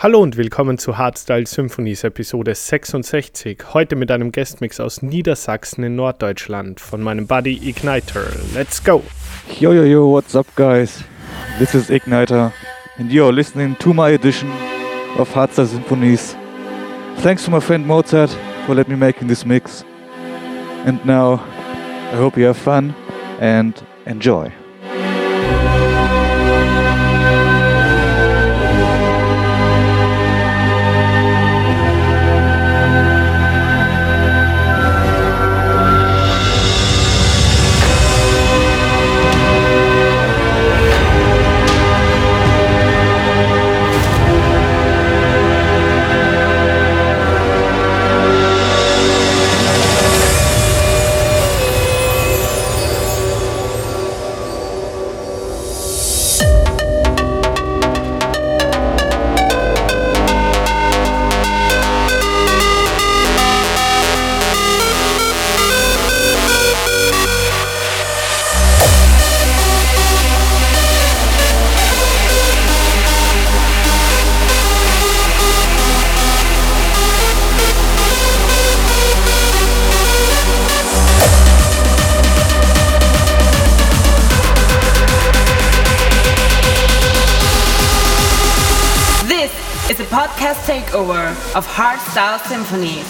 Hallo und willkommen zu Hardstyle Symphonies Episode 66. Heute mit einem Guestmix aus Niedersachsen in Norddeutschland von meinem Buddy Igniter. Let's go! Yo yo yo, what's up guys? This is Igniter and you're listening to my edition of Hardstyle Symphonies. Thanks to my friend Mozart for letting me making this mix. And now I hope you have fun and enjoy. takeover of Hardstyle symphony.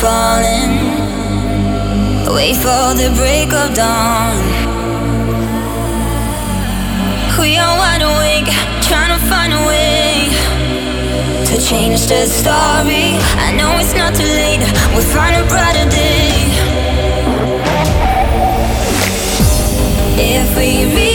falling. Wait for the break of dawn. We are wide awake, trying to find a way to change the story. I know it's not too late, we'll find a brighter day. If we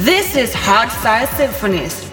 This is Hard Style Symphonies.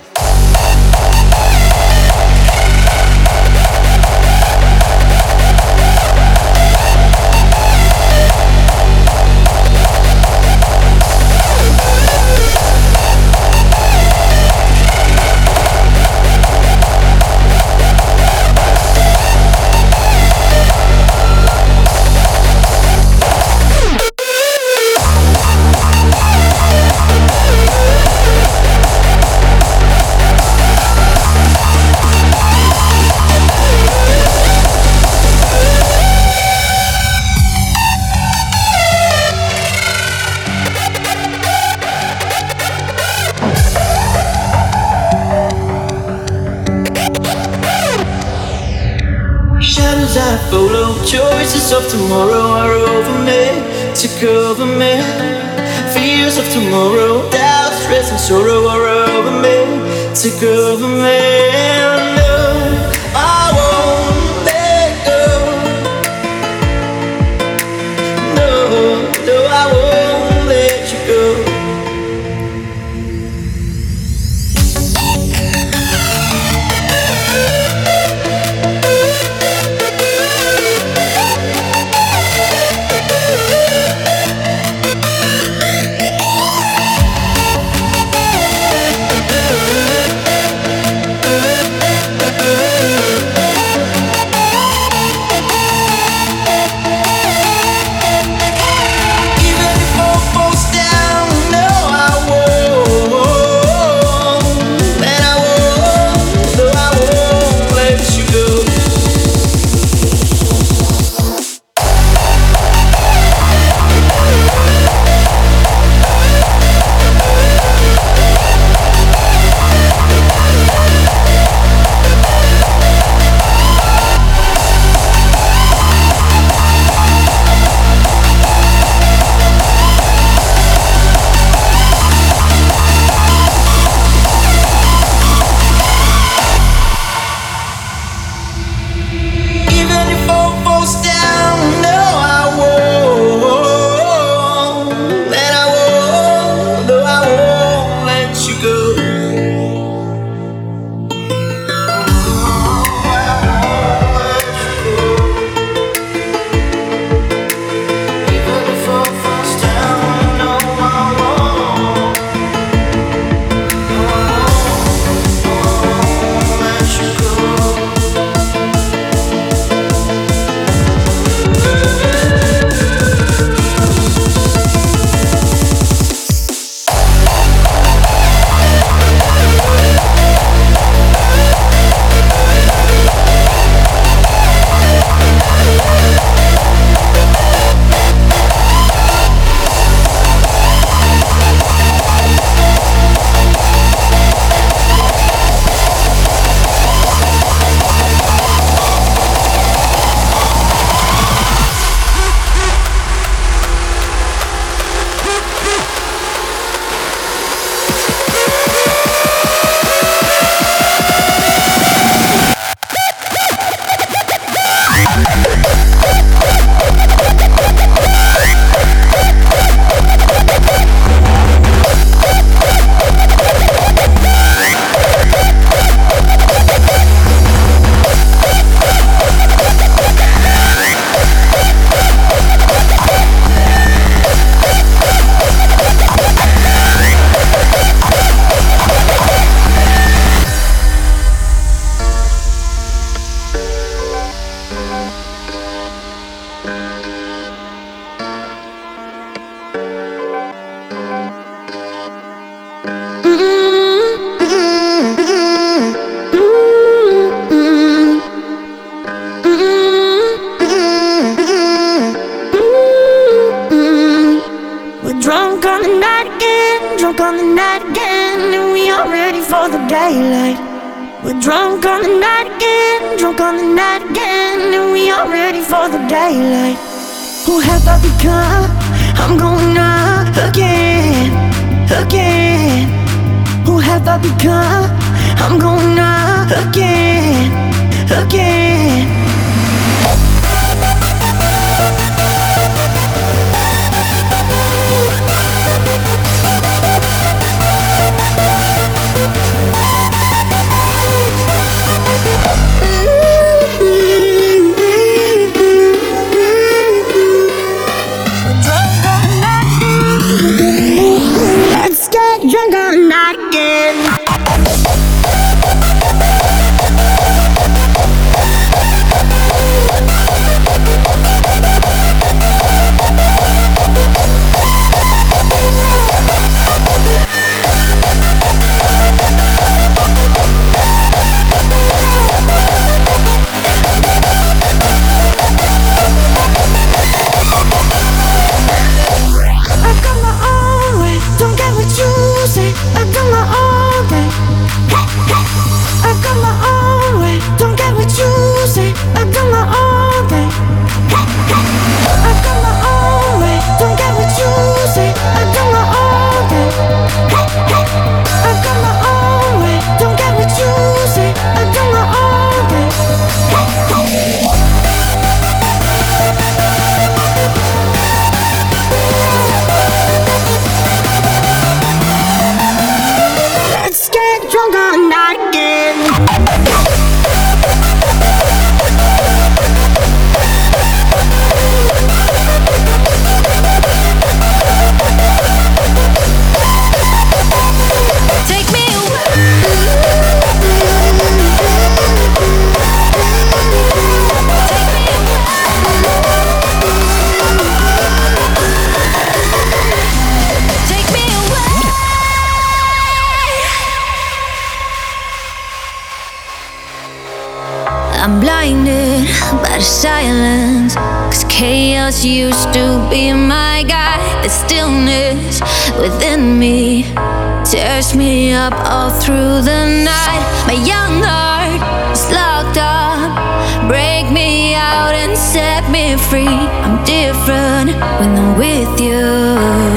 the night. My young heart is locked up. Break me out and set me free. I'm different when I'm with you.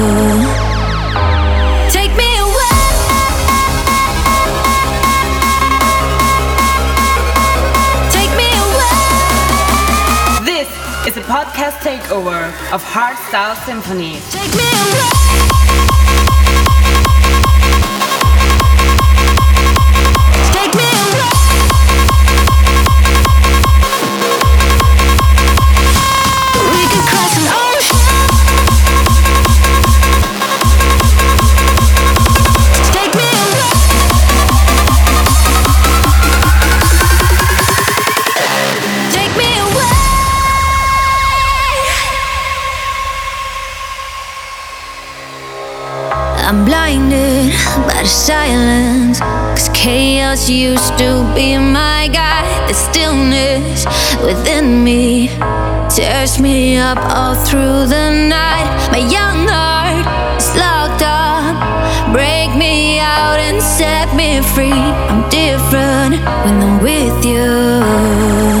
podcast takeover of Hardstyle Symphony. I'm blinded by the silence. Cause chaos used to be my guide. The stillness within me tears me up all through the night. My young heart is locked up. Break me out and set me free. I'm different when I'm with you.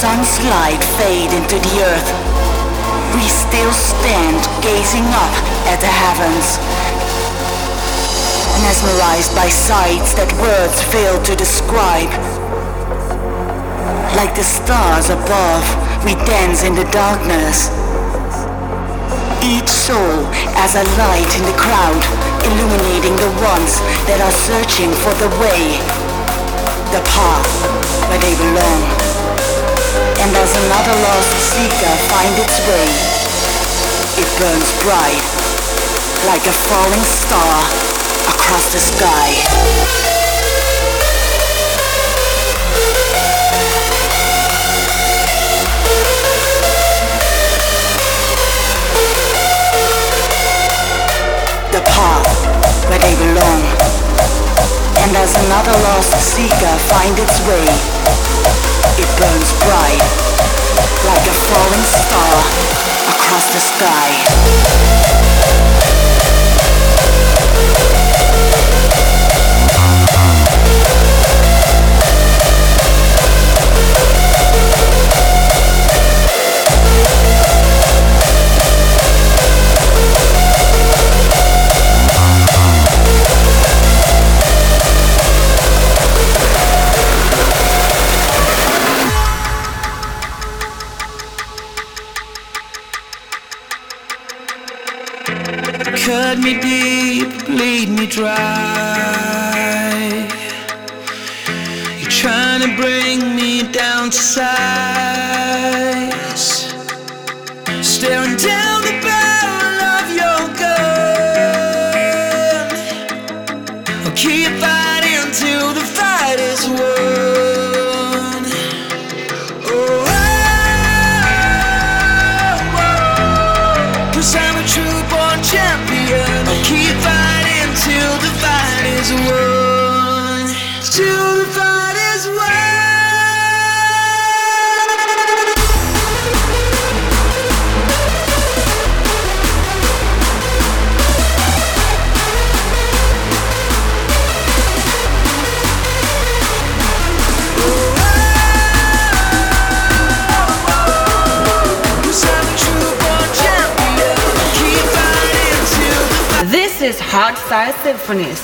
Sun's light fade into the earth, we still stand gazing up at the heavens, mesmerized by sights that words fail to describe. Like the stars above, we dance in the darkness. Each soul as a light in the crowd, illuminating the ones that are searching for the way, the path where they belong. And as another lost seeker find its way, it burns bright like a falling star across the sky. The path where they belong. And as another lost seeker find its way, it burns bright like a falling star across the sky. This is Hard Style Symphonies.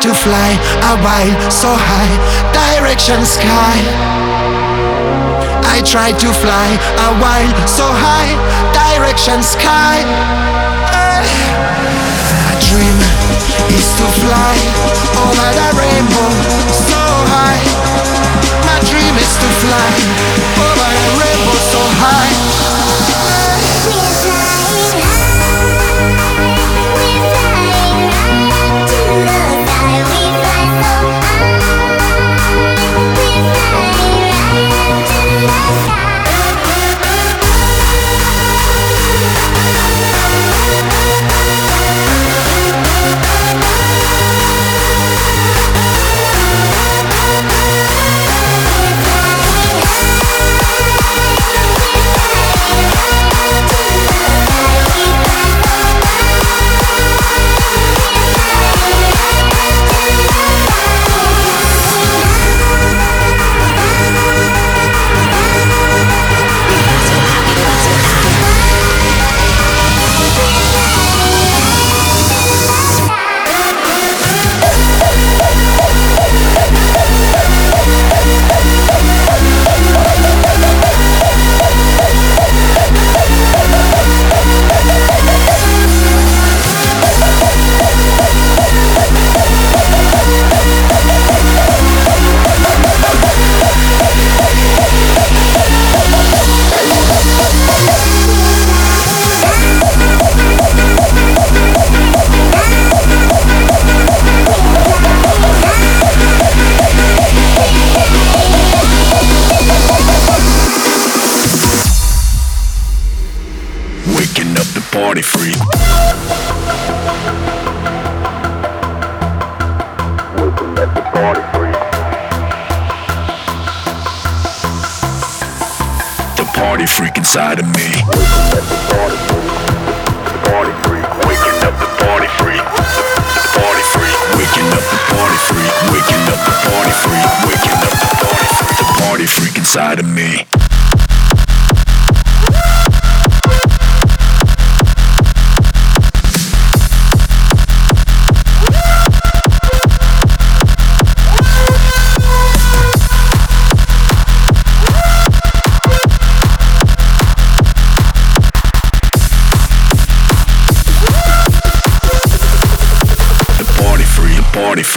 to fly. a while so high, direction sky. I try to fly. a while so high, direction sky. Uh. Dream is to fly over the rainbow.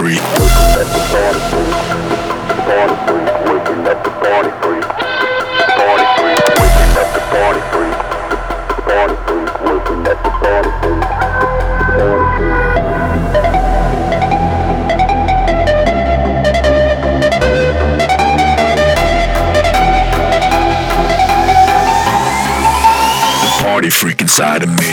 The party freak inside of me.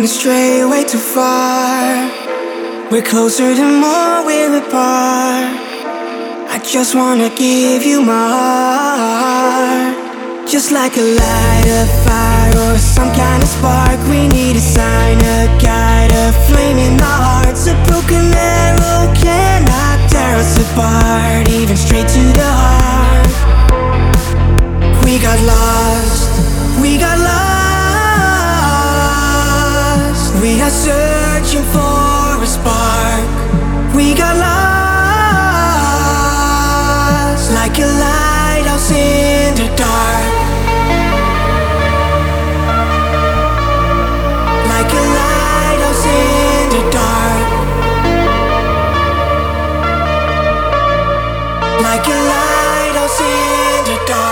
went astray way too far. We're closer than more we're apart. I just wanna give you my heart. Just like a light, a fire, or some kind of spark. We need a sign, a guide, a flame in the hearts. A broken arrow cannot tear us apart, even straight to the heart. We got lost. searching for a spark. We got lost like a lighthouse in the dark. Like a lighthouse in the dark. Like a lighthouse in the dark.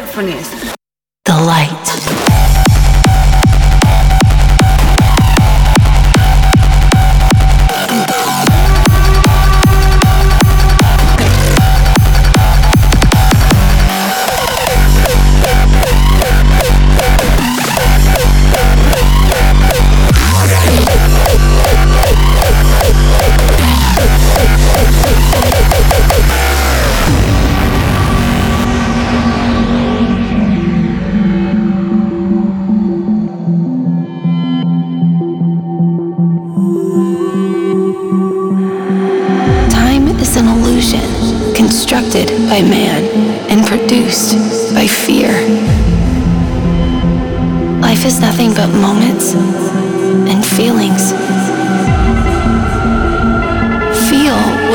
mindfulness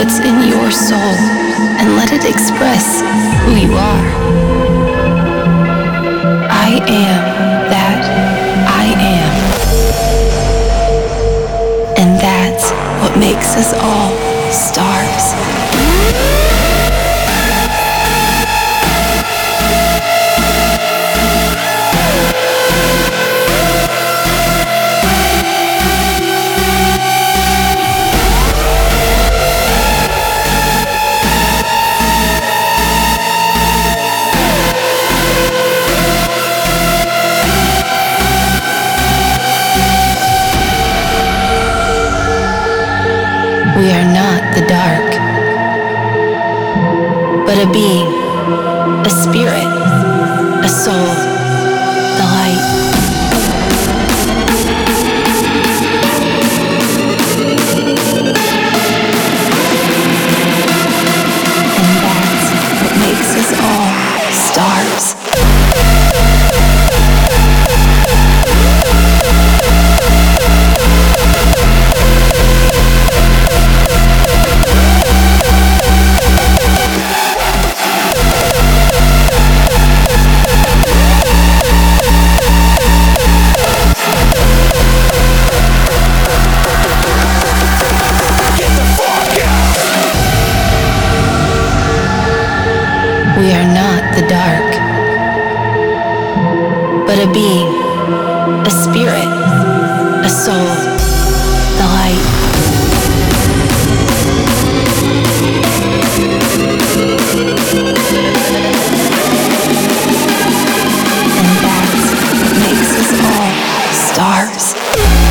what's in your soul and let it express who you are. I am that I am. And that's what makes us all stars. we are not the dark, but a being. stars.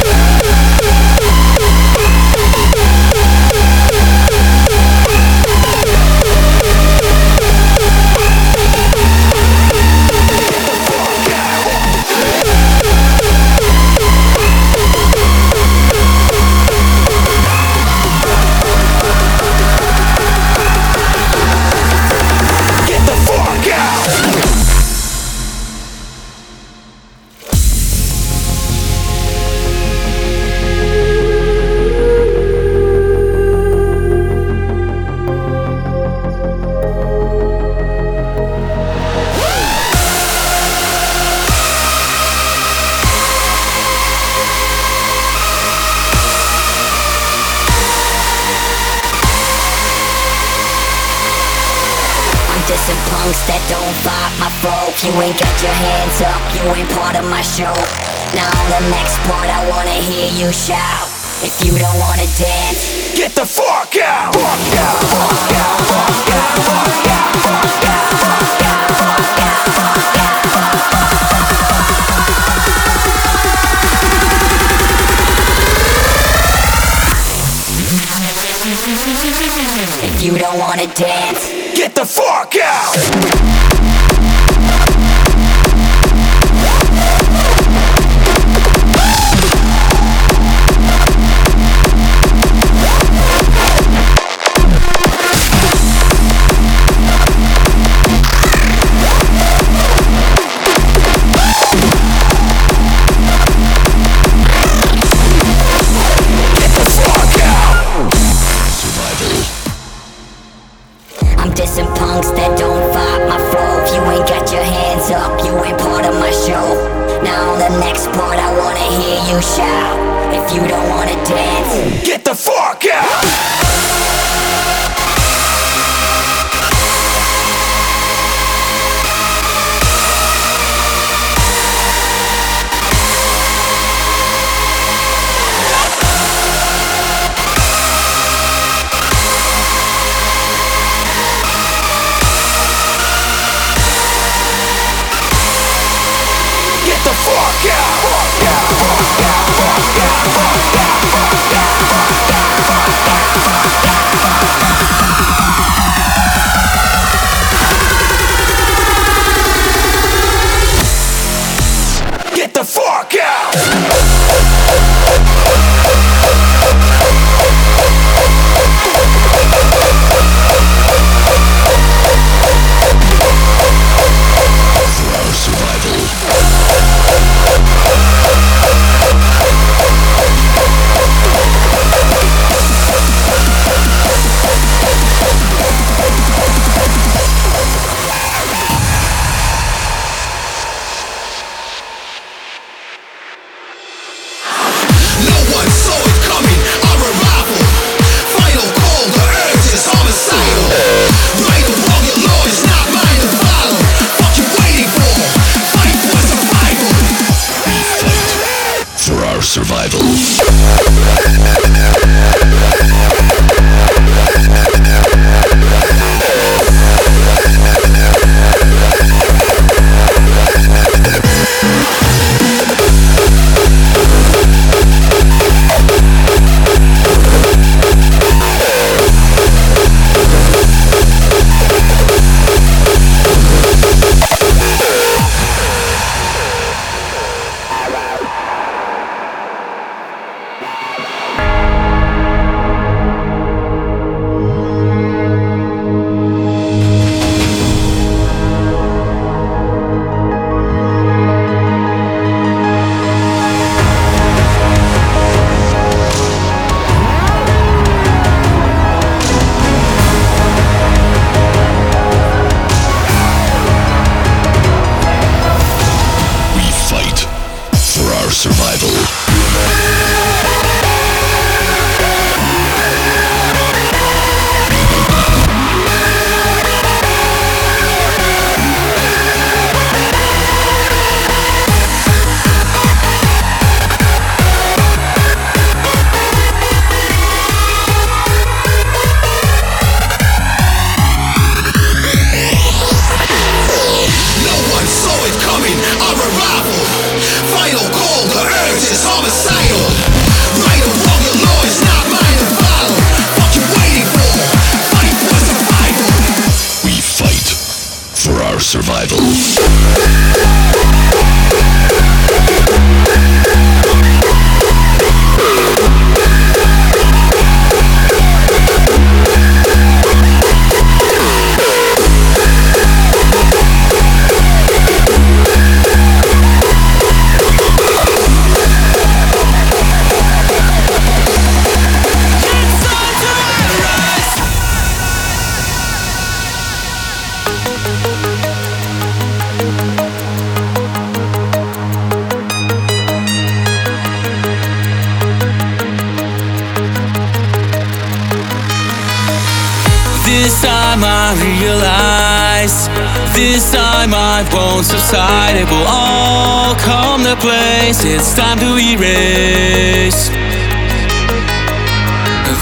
time I realize This time I won't subside. It will all come to place. It's time to erase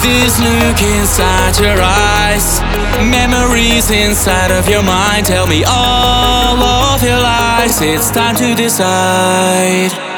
This look inside your eyes. Memories inside of your mind. Tell me all of your lies. It's time to decide.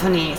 Symphonies.